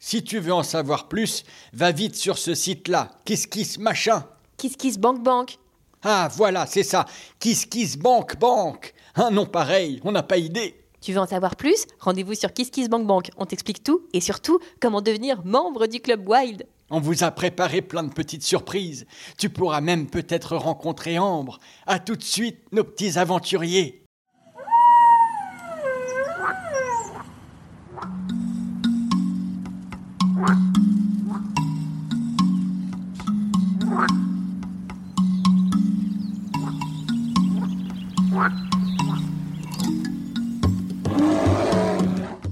Si tu veux en savoir plus, va vite sur ce site-là. Kiss kiss machin. Kiss Kiss Bank Bank. Ah voilà, c'est ça. Kiss kiss bank bank. Un nom pareil, on n'a pas idée. Tu veux en savoir plus? Rendez-vous sur Kiss Kiss Bank Bank. On t'explique tout et surtout comment devenir membre du club Wild. On vous a préparé plein de petites surprises. Tu pourras même peut-être rencontrer Ambre. À tout de suite, nos petits aventuriers.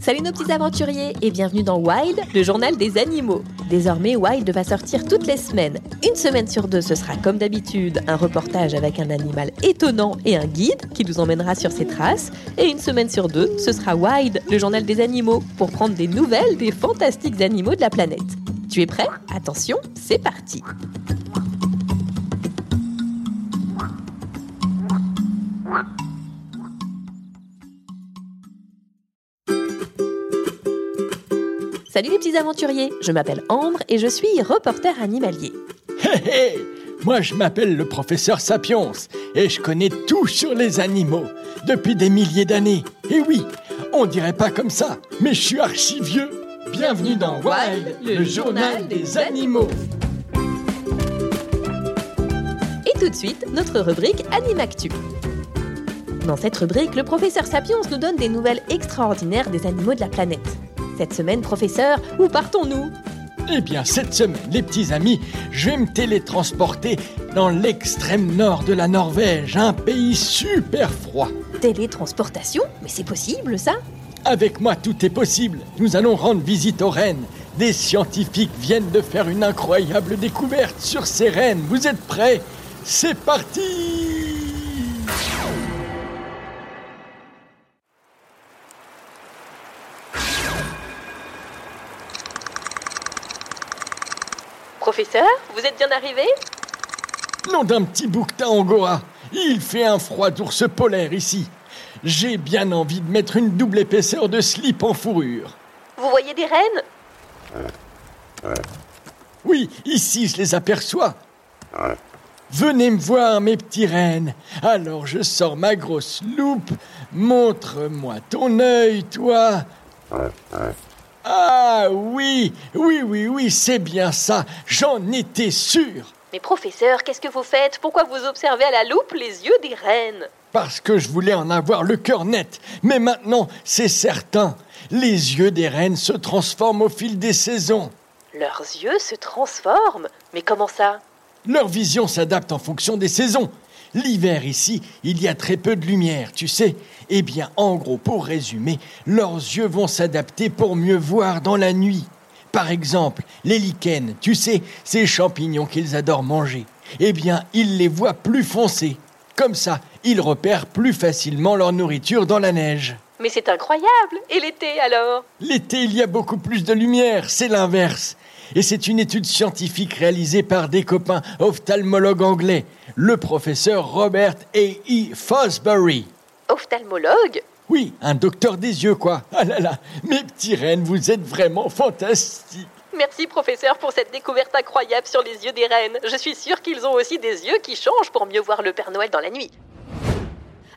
Salut nos petits aventuriers et bienvenue dans Wild, le journal des animaux. Désormais, Wild va sortir toutes les semaines. Une semaine sur deux, ce sera comme d'habitude un reportage avec un animal étonnant et un guide qui nous emmènera sur ses traces. Et une semaine sur deux, ce sera Wild, le journal des animaux, pour prendre des nouvelles des fantastiques animaux de la planète. Tu es prêt? Attention, c'est parti Salut les petits aventuriers, je m'appelle Ambre et je suis reporter animalier. Hé hé Moi, je m'appelle le professeur Sapiens et je connais tout sur les animaux depuis des milliers d'années. Et oui, on dirait pas comme ça, mais je suis archi vieux. Bienvenue dans Wild, le journal des animaux. Et tout de suite, notre rubrique Animactu. Dans cette rubrique, le professeur Sapiens nous donne des nouvelles extraordinaires des animaux de la planète. Cette semaine, professeur, où partons-nous? Eh bien, cette semaine, les petits amis, je vais me télétransporter dans l'extrême nord de la Norvège, un pays super froid. Télétransportation? Mais c'est possible ça? Avec moi, tout est possible. Nous allons rendre visite aux rennes. Des scientifiques viennent de faire une incroyable découverte sur ces rennes. Vous êtes prêts? C'est parti Professeur, vous êtes bien arrivé? Nom d'un petit bouquetin angora. Il fait un froid d'ours polaire ici. J'ai bien envie de mettre une double épaisseur de slip en fourrure. Vous voyez des rennes? Oui, ici je les aperçois. Venez me voir, mes petits rennes. Alors je sors ma grosse loupe. Montre-moi ton œil, toi. Ah oui, oui, oui, oui, c'est bien ça. J'en étais sûr. Mais professeur, qu'est-ce que vous faites? Pourquoi vous observez à la loupe les yeux des rennes Parce que je voulais en avoir le cœur net. Mais maintenant, c'est certain. Les yeux des rennes se transforment au fil des saisons. Leurs yeux se transforment? Mais comment ça? Leur vision s'adapte en fonction des saisons. L'hiver ici, il y a très peu de lumière, tu sais. Eh bien, en gros, pour résumer, leurs yeux vont s'adapter pour mieux voir dans la nuit. Par exemple, les lichens, tu sais, ces champignons qu'ils adorent manger. Eh bien, ils les voient plus foncés. Comme ça, ils repèrent plus facilement leur nourriture dans la neige. Mais c'est incroyable Et l'été alors? L'été, il y a beaucoup plus de lumière, c'est l'inverse. Et c'est une étude scientifique réalisée par des copains ophtalmologues anglais, le professeur Robert A. E. Fosbury. Ophtalmologue? Oui, un docteur des yeux, quoi. Ah là là, mes petits rennes, vous êtes vraiment fantastiques. Merci professeur pour cette découverte incroyable sur les yeux des rennes. Je suis sûre qu'ils ont aussi des yeux qui changent pour mieux voir le Père Noël dans la nuit.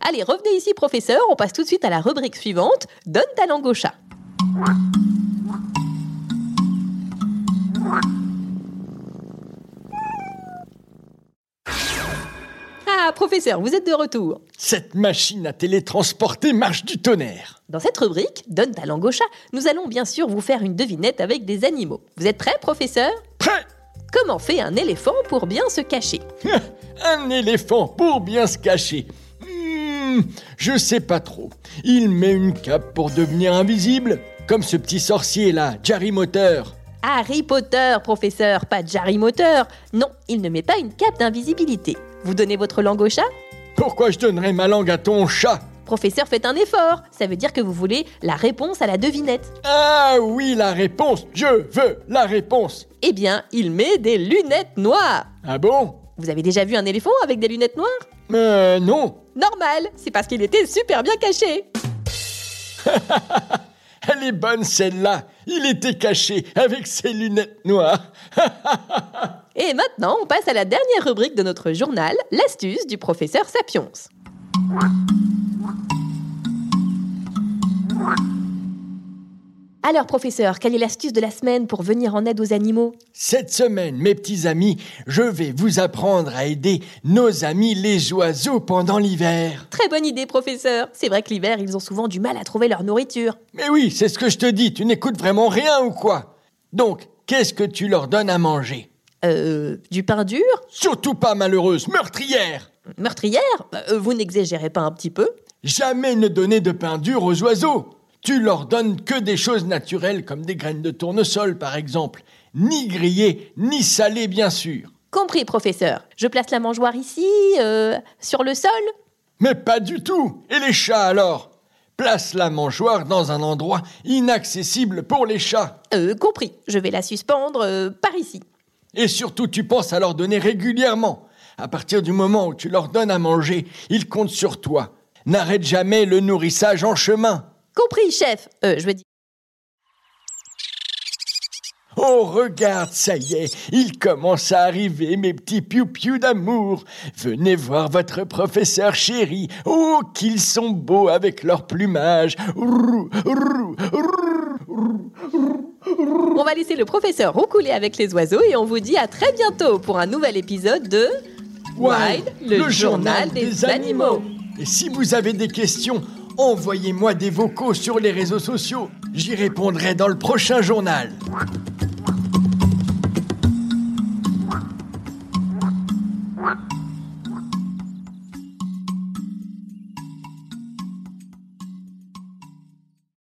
Allez, revenez ici professeur, on passe tout de suite à la rubrique suivante. Donne ta langue au chat. Ah, professeur, vous êtes de retour. Cette machine à télétransporter marche du tonnerre. Dans cette rubrique, Donne ta langue au chat, nous allons bien sûr vous faire une devinette avec des animaux. Vous êtes prêt, professeur? Prêt Comment fait un éléphant pour bien se cacher? Un éléphant pour bien se cacher. Hmm, je sais pas trop. Il met une cape pour devenir invisible, comme ce petit sorcier là, Jerry Moteur. Harry Potter, professeur, pas Jarry Moteur. Non, il ne met pas une cape d'invisibilité. Vous donnez votre langue au chat? Pourquoi je donnerais ma langue à ton chat? Professeur, faites un effort. Ça veut dire que vous voulez la réponse à la devinette. Ah oui, la réponse Je veux la réponse Eh bien, il met des lunettes noires. Ah bon? Vous avez déjà vu un éléphant avec des lunettes noires? Euh, non Normal, c'est parce qu'il était super bien caché. Elle est bonne celle-là Il était caché avec ses lunettes noires Et maintenant, on passe à la dernière rubrique de notre journal, l'astuce du professeur Sapiens. Alors, professeur, quelle est l'astuce de la semaine pour venir en aide aux animaux? Cette semaine, mes petits amis, je vais vous apprendre à aider nos amis les oiseaux pendant l'hiver. Très bonne idée, professeur. C'est vrai que l'hiver, ils ont souvent du mal à trouver leur nourriture. Mais oui, c'est ce que je te dis, tu n'écoutes vraiment rien ou quoi? Donc, qu'est-ce que tu leur donnes à manger? Euh, du pain dur? Surtout pas malheureuse, meurtrière Meurtrière? Euh, Vous n'exagérez pas un petit peu? Jamais ne donner de pain dur aux oiseaux. Tu leur donnes que des choses naturelles comme des graines de tournesol par exemple. Ni grillées, ni salées bien sûr. Compris, professeur. Je place la mangeoire ici, euh, sur le sol Mais pas du tout. Et les chats alors? Place la mangeoire dans un endroit inaccessible pour les chats. Euh, compris. Je vais la suspendre euh, par ici. Et surtout, tu penses à leur donner régulièrement. À partir du moment où tu leur donnes à manger, ils comptent sur toi. N'arrête jamais le nourrissage en chemin. Compris, chef. Euh, je veux dire. Oh, regarde, ça y est, il commence à arriver, mes petits piou-piou d'amour. Venez voir votre professeur chéri. Oh, qu'ils sont beaux avec leur plumage. On va laisser le professeur roucouler avec les oiseaux et on vous dit à très bientôt pour un nouvel épisode de Wild, le, journal des, animaux. Et si vous avez des questions, envoyez-moi des vocaux sur les réseaux sociaux. J'y répondrai dans le prochain journal.